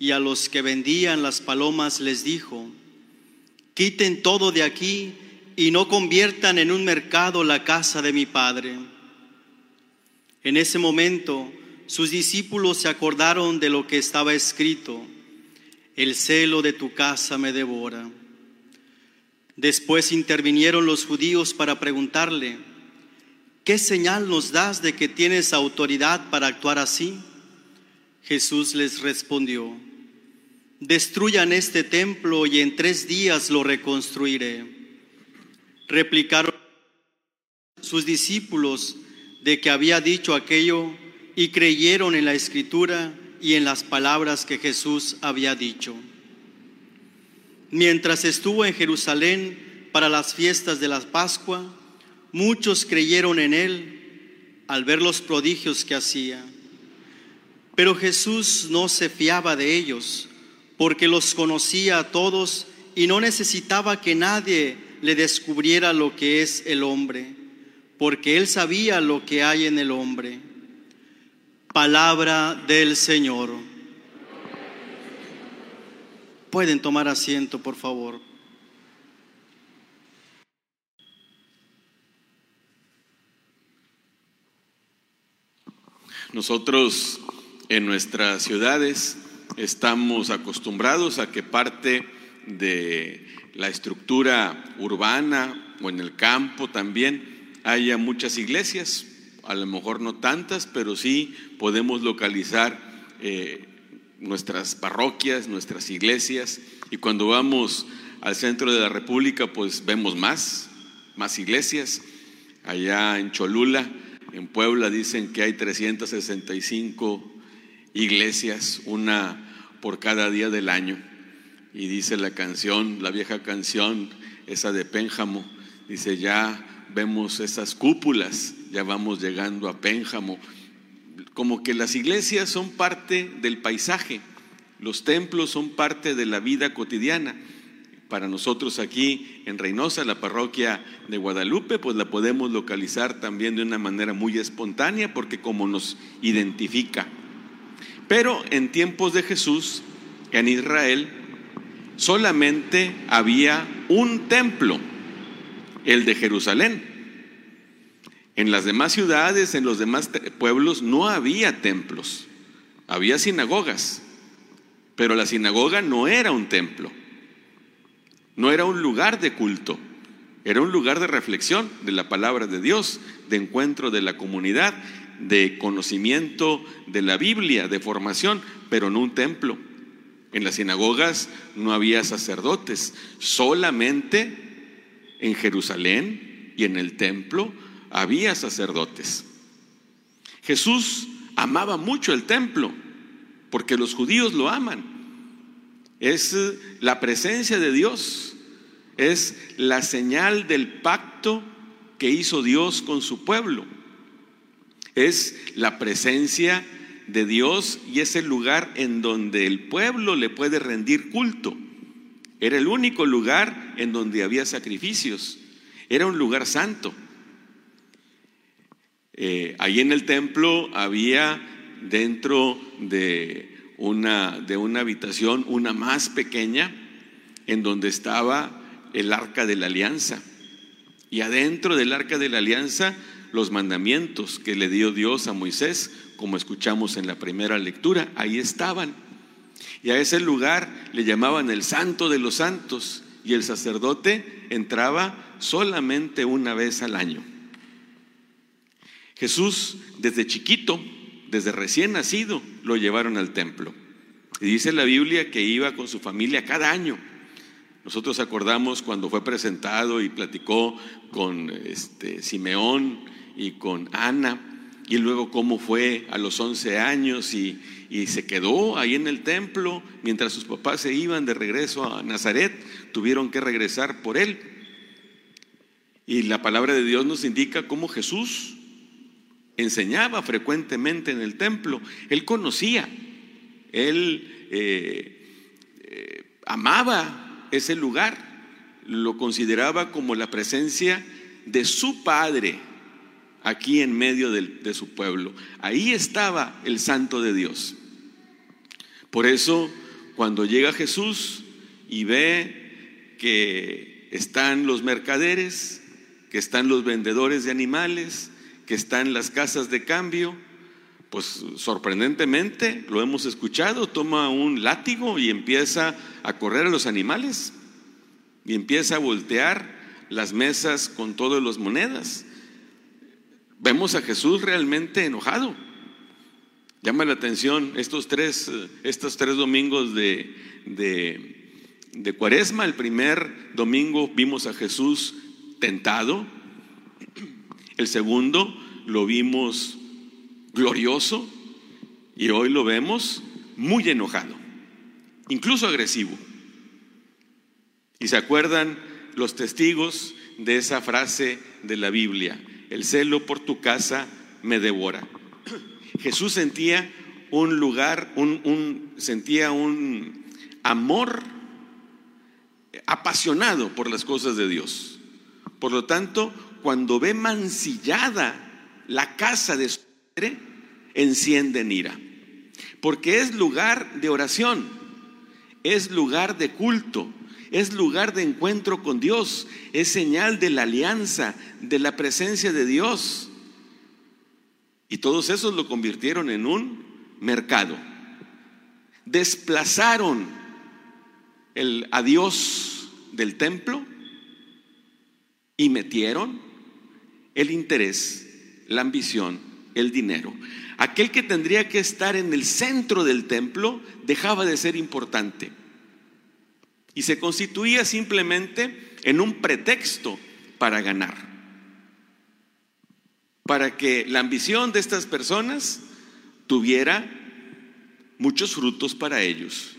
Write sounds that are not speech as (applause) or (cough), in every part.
y a los que vendían las palomas les dijo, quiten todo de aquí y no conviertan en un mercado la casa de mi Padre. En ese momento sus discípulos se acordaron de lo que estaba escrito, el celo de tu casa me devora. Después intervinieron los judíos para preguntarle, ¿qué señal nos das de que tienes autoridad para actuar así? Jesús les respondió, destruyan este templo y en tres días lo reconstruiré. Replicaron sus discípulos de que había dicho aquello y creyeron en la escritura y en las palabras que Jesús había dicho. Mientras estuvo en Jerusalén para las fiestas de la Pascua, muchos creyeron en él al ver los prodigios que hacía. Pero Jesús no se fiaba de ellos porque los conocía a todos y no necesitaba que nadie le descubriera lo que es el hombre, porque él sabía lo que hay en el hombre. Palabra del Señor. Pueden tomar asiento, por favor. Nosotros en nuestras ciudades estamos acostumbrados a que parte de la estructura urbana o en el campo también haya muchas iglesias, a lo mejor no tantas, pero sí podemos localizar eh, nuestras parroquias, nuestras iglesias, y cuando vamos al centro de la República, pues vemos más, más iglesias. Allá en Cholula, en Puebla, dicen que hay 365 iglesias, una por cada día del año. Y dice la canción, la vieja canción, esa de Pénjamo, dice, ya vemos esas cúpulas, ya vamos llegando a Pénjamo. Como que las iglesias son parte del paisaje, los templos son parte de la vida cotidiana. Para nosotros aquí en Reynosa, la parroquia de Guadalupe, pues la podemos localizar también de una manera muy espontánea porque como nos identifica pero en tiempos de Jesús, en Israel, solamente había un templo, el de Jerusalén. En las demás ciudades, en los demás pueblos, no había templos, había sinagogas, pero la sinagoga no era un templo, no era un lugar de culto, era un lugar de reflexión de la palabra de Dios, de encuentro de la comunidad de conocimiento de la Biblia, de formación, pero no un templo. En las sinagogas no había sacerdotes, solamente en Jerusalén y en el templo había sacerdotes. Jesús amaba mucho el templo, porque los judíos lo aman. Es la presencia de Dios, es la señal del pacto que hizo Dios con su pueblo es la presencia de Dios y es el lugar en donde el pueblo le puede rendir culto. Era el único lugar en donde había sacrificios. Era un lugar santo. Eh, ahí en el templo había dentro de una, de una habitación, una más pequeña, en donde estaba el arca de la alianza. Y adentro del arca de la alianza los mandamientos que le dio Dios a Moisés, como escuchamos en la primera lectura, ahí estaban. Y a ese lugar le llamaban el santo de los santos y el sacerdote entraba solamente una vez al año. Jesús desde chiquito, desde recién nacido, lo llevaron al templo. Y dice la Biblia que iba con su familia cada año. Nosotros acordamos cuando fue presentado y platicó con este, Simeón y con Ana, y luego cómo fue a los 11 años y, y se quedó ahí en el templo mientras sus papás se iban de regreso a Nazaret, tuvieron que regresar por él. Y la palabra de Dios nos indica cómo Jesús enseñaba frecuentemente en el templo. Él conocía, él eh, eh, amaba ese lugar, lo consideraba como la presencia de su Padre aquí en medio de, de su pueblo. Ahí estaba el Santo de Dios. Por eso, cuando llega Jesús y ve que están los mercaderes, que están los vendedores de animales, que está en las casas de cambio, pues sorprendentemente, lo hemos escuchado, toma un látigo y empieza a correr a los animales y empieza a voltear las mesas con todas las monedas. Vemos a Jesús realmente enojado. Llama la atención estos tres, estos tres domingos de, de, de Cuaresma. El primer domingo vimos a Jesús tentado, el segundo lo vimos glorioso y hoy lo vemos muy enojado, incluso agresivo. Y se acuerdan los testigos de esa frase de la Biblia, el celo por tu casa me devora. Jesús sentía un lugar, un, sentía un amor apasionado por las cosas de Dios. Por lo tanto, cuando ve mancillada la casa de su padre, enciende en ira. Porque es lugar de oración, es lugar de culto, es lugar de encuentro con Dios, es señal de la alianza, de la presencia de Dios. Y todos esos lo convirtieron en un mercado. Desplazaron el adiós del templo y metieron el interés, la ambición, el dinero. Aquel que tendría que estar en el centro del templo dejaba de ser importante y se constituía simplemente en un pretexto para ganar, para que la ambición de estas personas tuviera muchos frutos para ellos.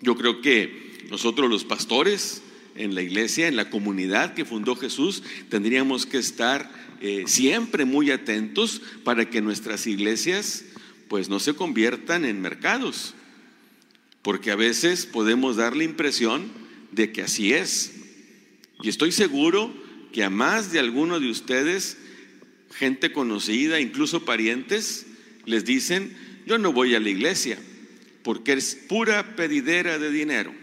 Yo creo que nosotros los pastores en la iglesia, en la comunidad que fundó Jesús, tendríamos que estar eh, siempre muy atentos para que nuestras iglesias pues no se conviertan en mercados, porque a veces podemos dar la impresión de que así es. Y estoy seguro que a más de alguno de ustedes, gente conocida, incluso parientes, les dicen, yo no voy a la iglesia, porque es pura pedidera de dinero.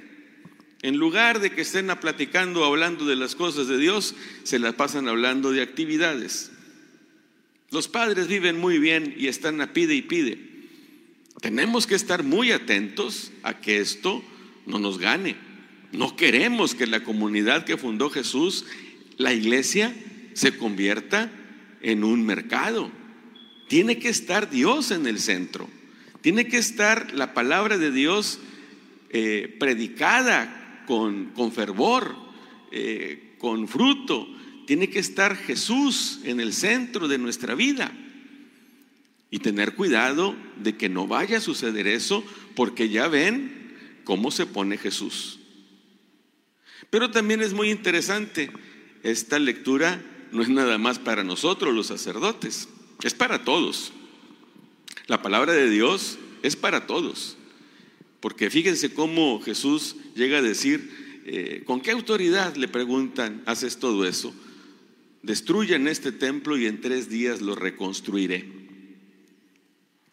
En lugar de que estén platicando, hablando de las cosas de Dios, se las pasan hablando de actividades. Los padres viven muy bien y están a pide y pide. Tenemos que estar muy atentos a que esto no nos gane. No queremos que la comunidad que fundó Jesús, la iglesia, se convierta en un mercado. Tiene que estar Dios en el centro. Tiene que estar la palabra de Dios eh, predicada con, fervor, eh, con fruto. Tiene que estar Jesús en el centro de nuestra vida. Y tener cuidado de que no vaya a suceder eso, porque ya ven cómo se pone Jesús. Pero también es muy interesante, esta lectura no es nada más para nosotros los sacerdotes, es para todos. La palabra de Dios es para todos. Porque fíjense cómo Jesús llega a decir, eh, ¿con qué autoridad le preguntan, haces todo eso? Destruyan este templo y en tres días lo reconstruiré.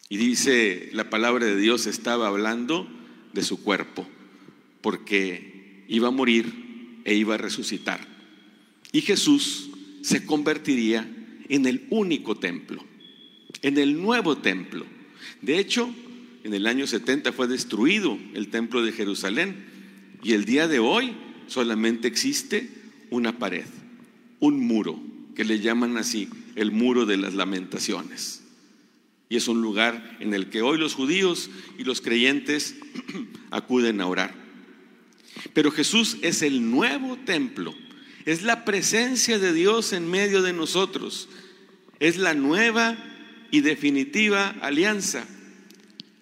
Y dice, la palabra de Dios estaba hablando de su cuerpo, porque iba a morir e iba a resucitar. Y Jesús se convertiría en el único templo, en el nuevo templo. De hecho, en el año 70 fue destruido el templo de Jerusalén y el día de hoy solamente existe una pared, un muro, que le llaman así el muro de las lamentaciones. Y es un lugar en el que hoy los judíos y los creyentes (clears throat) acuden a orar. Pero Jesús es el nuevo templo, es la presencia de Dios en medio de nosotros, es la nueva y definitiva alianza,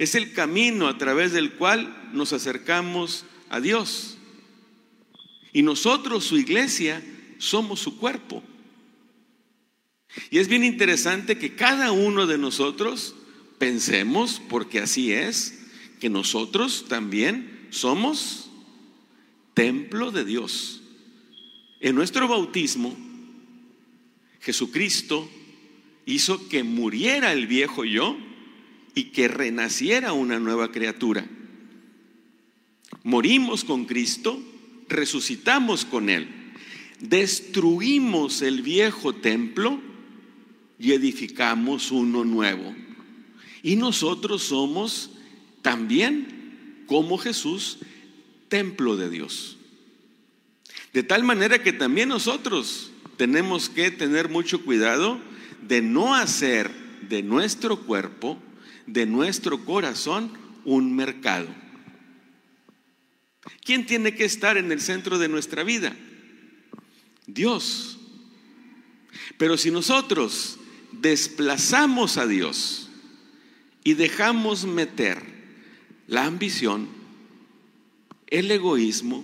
es el camino a través del cual nos acercamos a Dios. Y nosotros, su iglesia, somos su cuerpo. Y es bien interesante que cada uno de nosotros pensemos, porque así es, que nosotros también somos templo de Dios. En nuestro bautismo, Jesucristo hizo que muriera el viejo yo y que renaciera una nueva criatura. Morimos con Cristo, resucitamos con Él, destruimos el viejo templo y edificamos uno nuevo. Y nosotros somos también, como Jesús, templo de Dios. De tal manera que también nosotros tenemos que tener mucho cuidado de no hacer de nuestro cuerpo, de nuestro corazón, un mercado. ¿Quién tiene que estar en el centro de nuestra vida? Dios. Pero si nosotros desplazamos a Dios y dejamos meter la ambición, el egoísmo,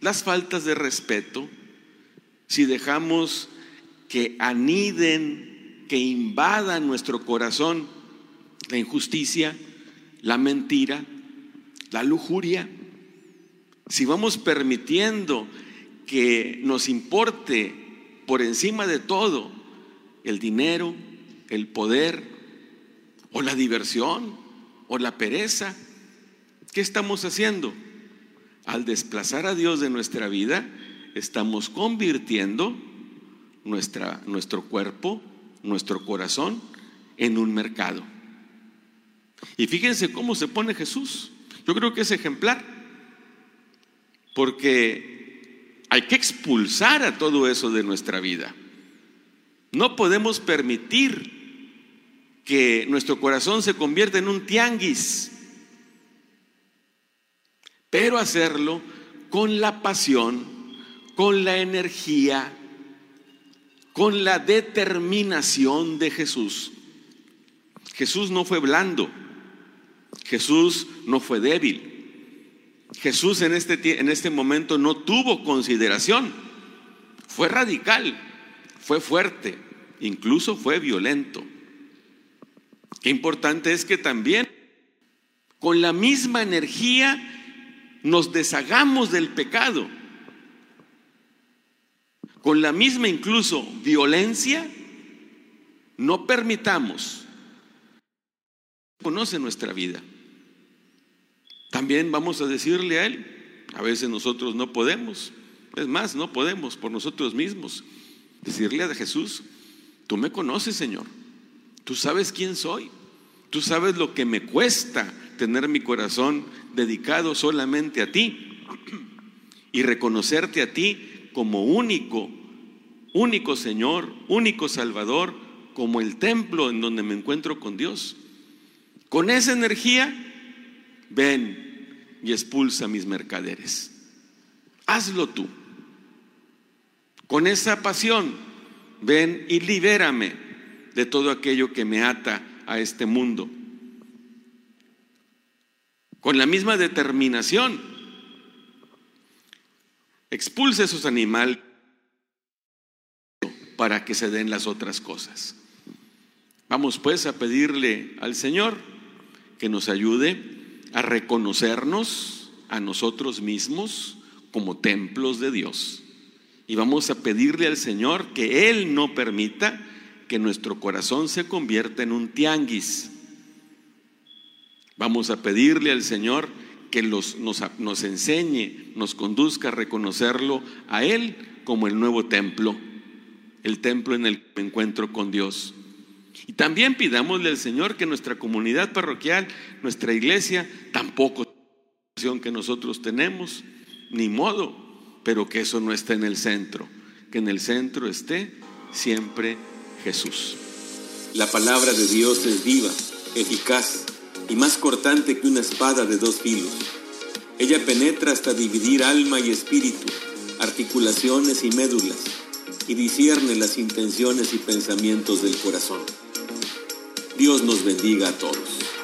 las faltas de respeto, si dejamos que aniden, que invadan nuestro corazón la injusticia, la mentira, la lujuria, si vamos permitiendo que nos importe por encima de todo el dinero, el poder o la diversión o la pereza, ¿qué estamos haciendo? Al desplazar a Dios de nuestra vida, estamos convirtiendo nuestra, nuestro cuerpo, nuestro corazón en un mercado. Y fíjense cómo se pone Jesús. Yo creo que es ejemplar, porque hay que expulsar a todo eso de nuestra vida. No podemos permitir que nuestro corazón se convierta en un tianguis, pero hacerlo con la pasión, con la energía, con la determinación de Jesús. Jesús no fue blando, Jesús no fue débil. Jesús en este, en este momento no tuvo consideración. Fue radical, fue fuerte, incluso fue violento. Qué importante es que también con la misma energía nos deshagamos del pecado. Con la misma incluso violencia, no permitamos conoce nuestra vida. También vamos a decirle a Él, a veces nosotros no podemos, es más, no podemos por nosotros mismos, decirle a Jesús, tú me conoces Señor, tú sabes quién soy, tú sabes lo que me cuesta tener mi corazón dedicado solamente a ti y reconocerte a ti como único, único Señor, único Salvador, como el templo en donde me encuentro con Dios. Con esa energía, ven y expulsa mis mercaderes. Hazlo tú. Con esa pasión, ven y libérame de todo aquello que me ata a este mundo. Con la misma determinación, expulsa esos animales para que se den las otras cosas. Vamos pues a pedirle al Señor que nos ayude a reconocernos a nosotros mismos como templos de Dios. Y vamos a pedirle al Señor que Él no permita que nuestro corazón se convierta en un tianguis. Vamos a pedirle al Señor que nos, nos enseñe, nos conduzca a reconocerlo a Él como el nuevo templo, el templo en el que me encuentro con Dios. Y también pidámosle al Señor que nuestra comunidad parroquial, nuestra iglesia, tampoco que nosotros tenemos, ni modo, pero que eso no esté en el centro, que en el centro esté siempre Jesús. La palabra de Dios es viva, eficaz y más cortante que una espada de dos filos. Ella penetra hasta dividir alma y espíritu, articulaciones y médulas, y discierne las intenciones y pensamientos del corazón. Dios nos bendiga a todos.